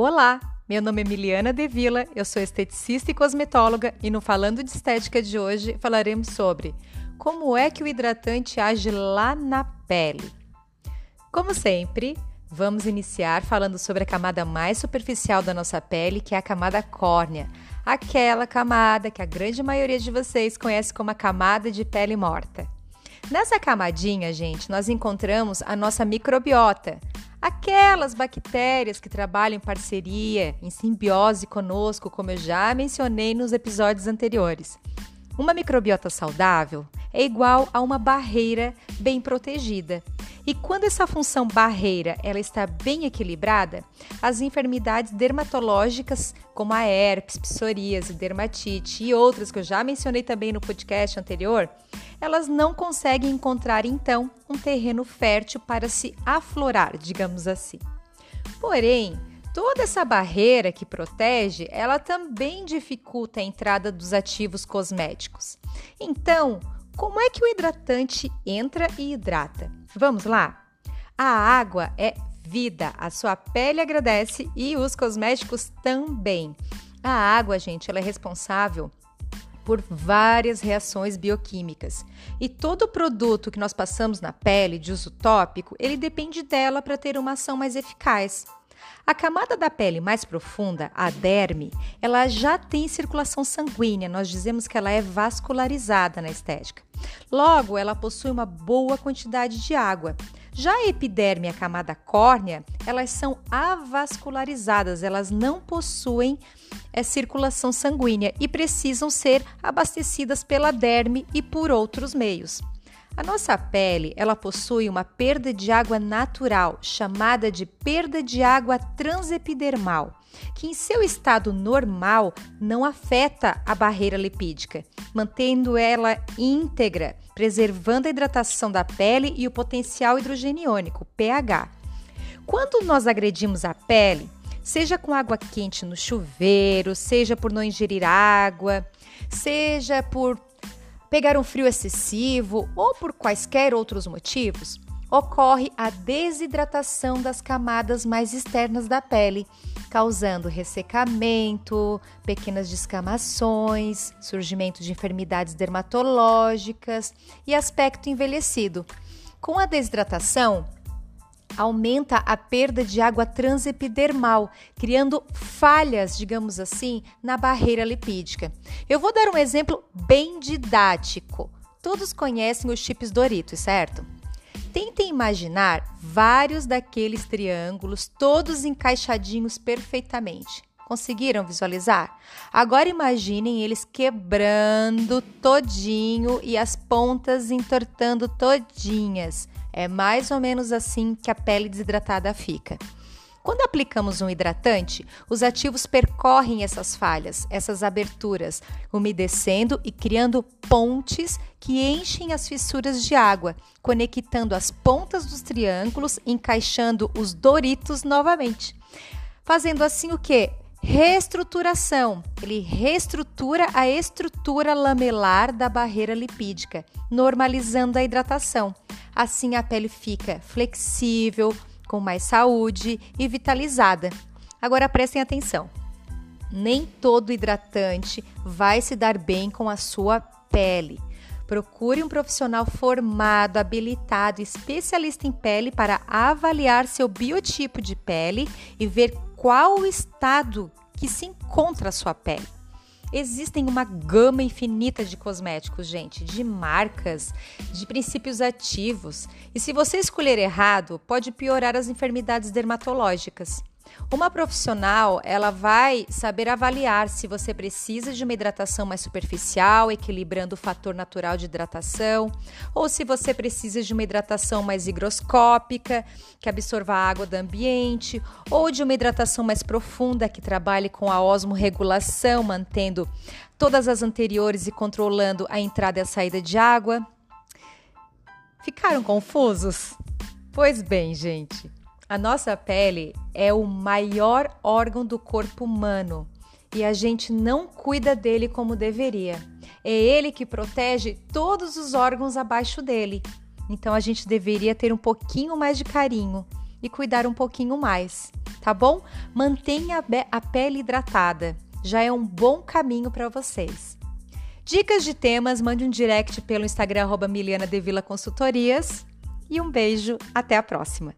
Olá, meu nome é Emiliana Devila, eu sou esteticista e cosmetóloga e no Falando de Estética de hoje falaremos sobre como é que o hidratante age lá na pele. Como sempre, vamos iniciar falando sobre a camada mais superficial da nossa pele, que é a camada córnea, aquela camada que a grande maioria de vocês conhece como a camada de pele morta. Nessa camadinha, gente, nós encontramos a nossa microbiota, Aquelas bactérias que trabalham em parceria, em simbiose conosco, como eu já mencionei nos episódios anteriores. Uma microbiota saudável é igual a uma barreira bem protegida. E quando essa função barreira ela está bem equilibrada, as enfermidades dermatológicas, como a herpes, psoríase, dermatite e outras que eu já mencionei também no podcast anterior, elas não conseguem encontrar então um terreno fértil para se aflorar, digamos assim. Porém, toda essa barreira que protege, ela também dificulta a entrada dos ativos cosméticos. Então, como é que o hidratante entra e hidrata? Vamos lá? A água é vida, a sua pele agradece e os cosméticos também. A água, gente, ela é responsável por várias reações bioquímicas. E todo produto que nós passamos na pele de uso tópico, ele depende dela para ter uma ação mais eficaz. A camada da pele mais profunda, a derme, ela já tem circulação sanguínea, nós dizemos que ela é vascularizada na estética. Logo, ela possui uma boa quantidade de água. Já a epiderme e a camada córnea, elas são avascularizadas, elas não possuem é, circulação sanguínea e precisam ser abastecidas pela derme e por outros meios. A nossa pele, ela possui uma perda de água natural, chamada de perda de água transepidermal, que em seu estado normal não afeta a barreira lipídica, mantendo ela íntegra, preservando a hidratação da pele e o potencial hidrogeniônico, pH. Quando nós agredimos a pele, seja com água quente no chuveiro, seja por não ingerir água, seja por pegar um frio excessivo ou por quaisquer outros motivos, ocorre a desidratação das camadas mais externas da pele, causando ressecamento, pequenas descamações, surgimento de enfermidades dermatológicas e aspecto envelhecido. Com a desidratação, aumenta a perda de água transepidermal, criando falhas, digamos assim, na barreira lipídica. Eu vou dar um exemplo bem didático. Todos conhecem os chips Doritos, certo? Tentem imaginar vários daqueles triângulos, todos encaixadinhos perfeitamente. Conseguiram visualizar? Agora imaginem eles quebrando todinho e as pontas entortando todinhas. É mais ou menos assim que a pele desidratada fica. Quando aplicamos um hidratante, os ativos percorrem essas falhas, essas aberturas, umedecendo e criando pontes que enchem as fissuras de água, conectando as pontas dos triângulos, encaixando os doritos novamente. Fazendo assim o que? Reestruturação. Ele reestrutura a estrutura lamelar da barreira lipídica, normalizando a hidratação. Assim a pele fica flexível, com mais saúde e vitalizada. Agora prestem atenção. Nem todo hidratante vai se dar bem com a sua pele. Procure um profissional formado, habilitado, especialista em pele para avaliar seu biotipo de pele e ver qual o estado que se encontra a sua pele. Existem uma gama infinita de cosméticos, gente, de marcas, de princípios ativos. E se você escolher errado, pode piorar as enfermidades dermatológicas. Uma profissional, ela vai saber avaliar se você precisa de uma hidratação mais superficial, equilibrando o fator natural de hidratação, ou se você precisa de uma hidratação mais higroscópica, que absorva a água do ambiente, ou de uma hidratação mais profunda, que trabalhe com a osmorregulação, mantendo todas as anteriores e controlando a entrada e a saída de água. Ficaram confusos? Pois bem, gente. A nossa pele é o maior órgão do corpo humano e a gente não cuida dele como deveria. É ele que protege todos os órgãos abaixo dele. Então a gente deveria ter um pouquinho mais de carinho e cuidar um pouquinho mais, tá bom? Mantenha a pele hidratada, já é um bom caminho para vocês. Dicas de temas, mande um direct pelo Instagram arroba Miliana Devila Consultorias e um beijo, até a próxima!